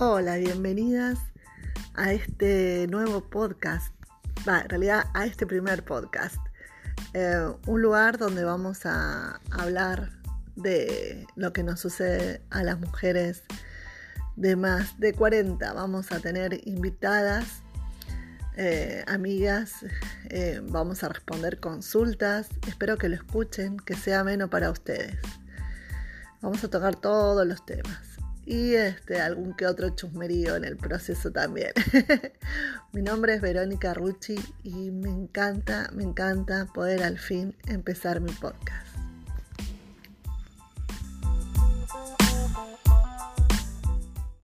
Hola, bienvenidas a este nuevo podcast, en realidad a este primer podcast, eh, un lugar donde vamos a hablar de lo que nos sucede a las mujeres de más de 40. Vamos a tener invitadas, eh, amigas, eh, vamos a responder consultas, espero que lo escuchen, que sea ameno para ustedes. Vamos a tocar todos los temas y este, algún que otro chusmerío en el proceso también. Mi nombre es Verónica Rucci y me encanta, me encanta poder al fin empezar mi podcast.